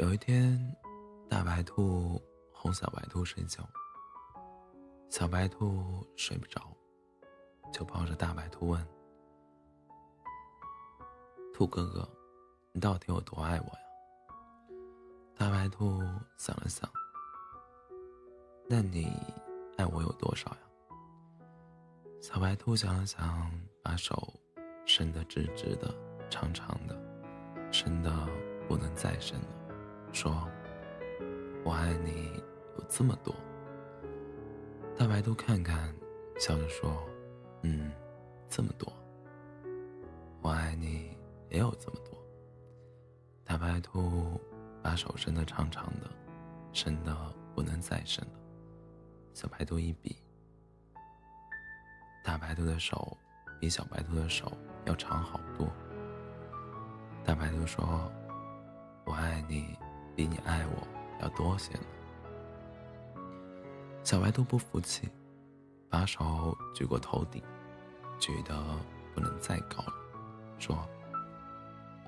有一天，大白兔哄小白兔睡觉，小白兔睡不着，就抱着大白兔问：“兔哥哥，你到底有多爱我呀？”大白兔想了想：“那你爱我有多少呀？”小白兔想了想，把手伸得直直的、长长的，伸得不能再伸了。说：“我爱你有这么多。”大白兔看看，笑着说：“嗯，这么多。我爱你也有这么多。”大白兔把手伸得长长的，伸得不能再伸了。小白兔一比，大白兔的手比小白兔的手要长好多。大白兔说：“我爱你。”比你爱我要多些呢。小白兔不服气，把手举过头顶，举得不能再高了，说：“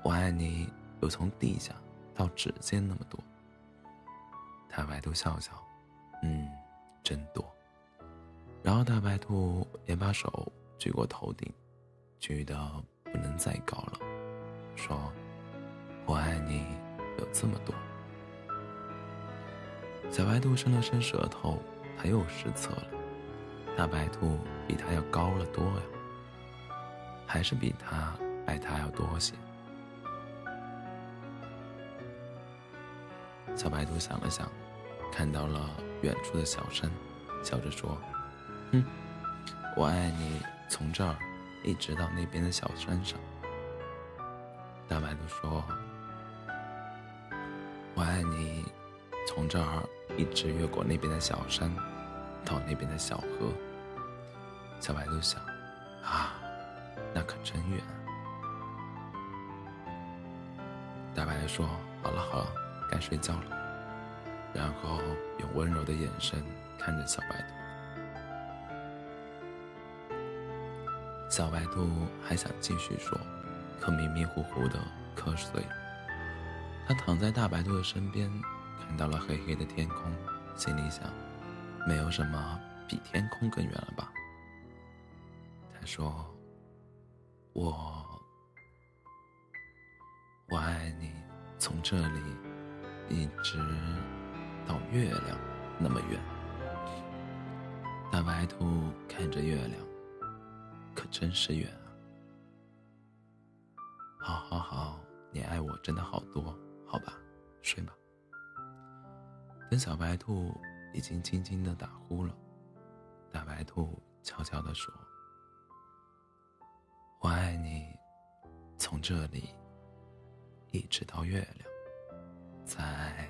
我爱你有从地下到指尖那么多。”大白兔笑笑，嗯，真多。然后大白兔也把手举过头顶，举得不能再高了，说：“我爱你有这么多。”小白兔伸了伸舌头，它又失策了。大白兔比它要高了多呀，还是比它爱它要多些。小白兔想了想，看到了远处的小山，笑着说：“哼，我爱你从这儿一直到那边的小山上。”大白兔说：“我爱你从这儿。”一直越过那边的小山，到那边的小河。小白兔想：“啊，那可真远。”大白说：“好了好了，该睡觉了。”然后用温柔的眼神看着小白兔。小白兔还想继续说，可迷迷糊糊的瞌睡它。躺在大白兔的身边。看到了黑黑的天空，心里想：没有什么比天空更远了吧？他说：“我，我爱你，从这里一直到月亮那么远。”大白兔看着月亮，可真是远啊！好好好，你爱我真的好多，好吧，睡吧。跟小白兔已经轻轻的打呼了，大白兔悄悄的说：“我爱你，从这里一直到月亮，在。”